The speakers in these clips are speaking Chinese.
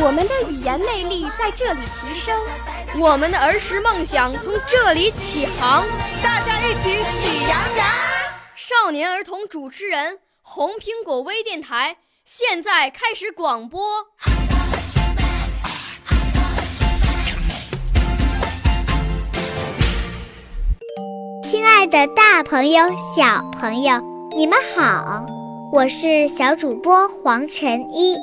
我们的语言魅力在这里提升，我们的儿时梦想从这里起航。大家一起喜羊羊。少年儿童主持人，红苹果微电台。现在开始广播。亲爱的，大朋友、小朋友，你们好，我是小主播黄晨一，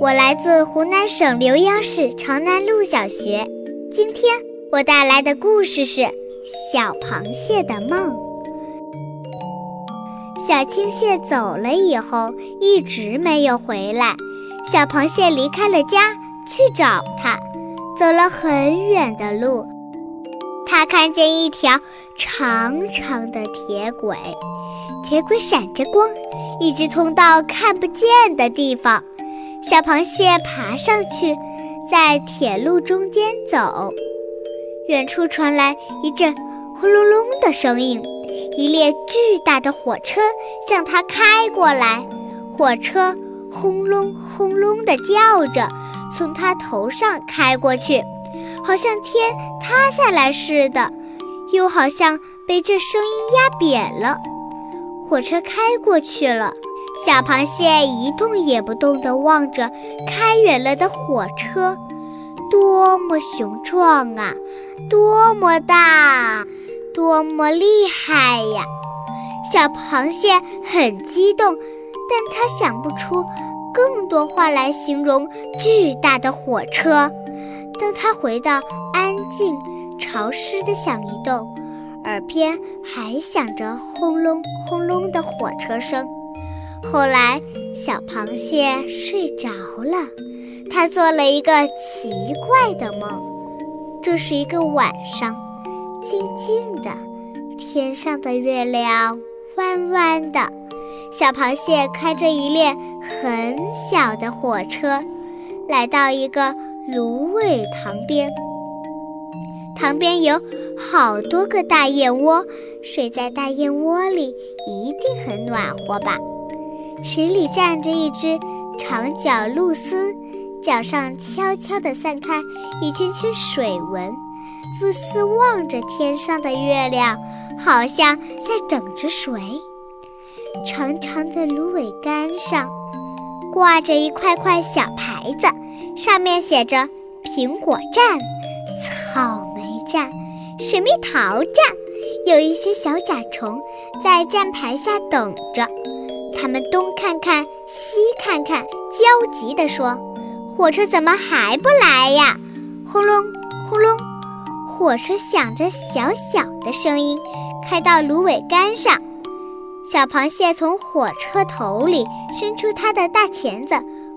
我来自湖南省浏阳市长南路小学。今天我带来的故事是《小螃蟹的梦》。小青蟹走了以后，一直没有回来。小螃蟹离开了家，去找它，走了很远的路。它看见一条长长的铁轨，铁轨闪着光，一直通到看不见的地方。小螃蟹爬上去，在铁路中间走。远处传来一阵轰隆隆的声音。一列巨大的火车向它开过来，火车轰隆轰隆地叫着，从它头上开过去，好像天塌下来似的，又好像被这声音压扁了。火车开过去了，小螃蟹一动也不动地望着开远了的火车，多么雄壮啊，多么大！多么厉害呀！小螃蟹很激动，但它想不出更多话来形容巨大的火车。当它回到安静、潮湿的小泥洞，耳边还响着轰隆轰隆的火车声。后来，小螃蟹睡着了，它做了一个奇怪的梦。这是一个晚上。静静的，天上的月亮弯弯的。小螃蟹开着一列很小的火车，来到一个芦苇塘边。塘边有好多个大燕窝，睡在大燕窝里一定很暖和吧？水里站着一只长脚鹭鸶，脚上悄悄地散开一圈圈水纹。露丝望着天上的月亮，好像在等着谁。长长的芦苇杆上挂着一块块小牌子，上面写着“苹果站”“草莓站”“水蜜桃站”。有一些小甲虫在站牌下等着，它们东看看，西看看，焦急地说：“火车怎么还不来呀？”轰隆，轰隆。火车响着小小的声音，开到芦苇杆上。小螃蟹从火车头里伸出它的大钳子，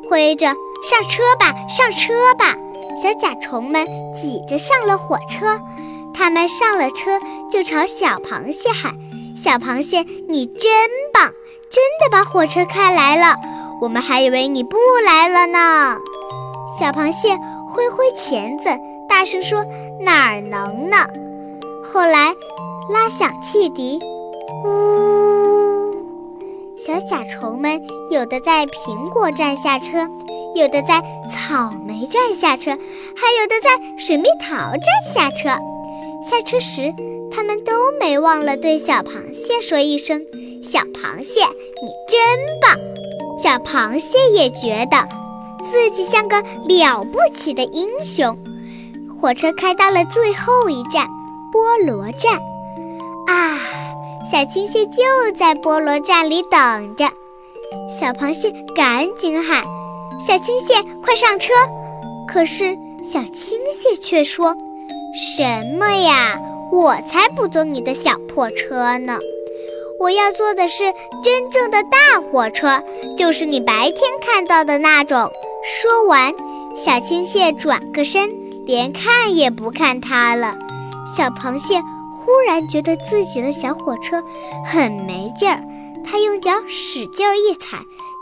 挥着：“上车吧，上车吧！”小甲虫们挤着上了火车。它们上了车，就朝小螃蟹喊：“小螃蟹，你真棒，真的把火车开来了！我们还以为你不来了呢。”小螃蟹挥挥钳子，大声说。哪儿能呢？后来，拉响汽笛，呜！小甲虫们有的在苹果站下车，有的在草莓站下车，还有的在水蜜桃站下车。下车时，他们都没忘了对小螃蟹说一声：“小螃蟹，你真棒！”小螃蟹也觉得自己像个了不起的英雄。火车开到了最后一站，菠萝站。啊，小青蟹就在菠萝站里等着。小螃蟹赶紧喊：“小青蟹，快上车！”可是小青蟹却说：“什么呀？我才不坐你的小破车呢！我要坐的是真正的大火车，就是你白天看到的那种。”说完，小青蟹转个身，连看也不看它了。小螃蟹忽然觉得自己的小火车很没劲儿，它用脚使劲一踩，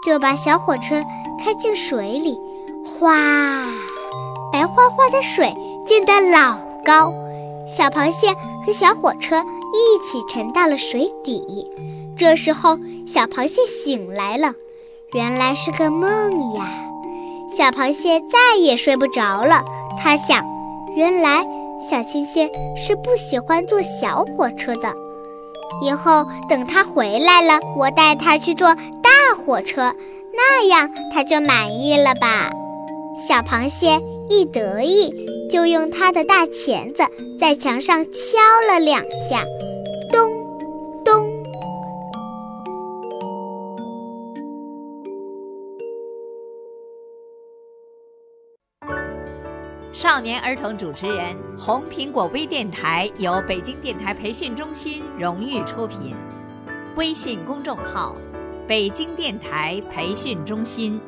就把小火车开进水里，哗，白花花的水溅得老高，小螃蟹和小火车一起沉到了水底。这时候，小螃蟹醒来了，原来是个梦呀。小螃蟹再也睡不着了。它想，原来小青蟹是不喜欢坐小火车的。以后等它回来了，我带它去坐大火车，那样它就满意了吧？小螃蟹一得意，就用他的大钳子在墙上敲了两下，咚咚。少年儿童主持人，红苹果微电台由北京电台培训中心荣誉出品，微信公众号：北京电台培训中心。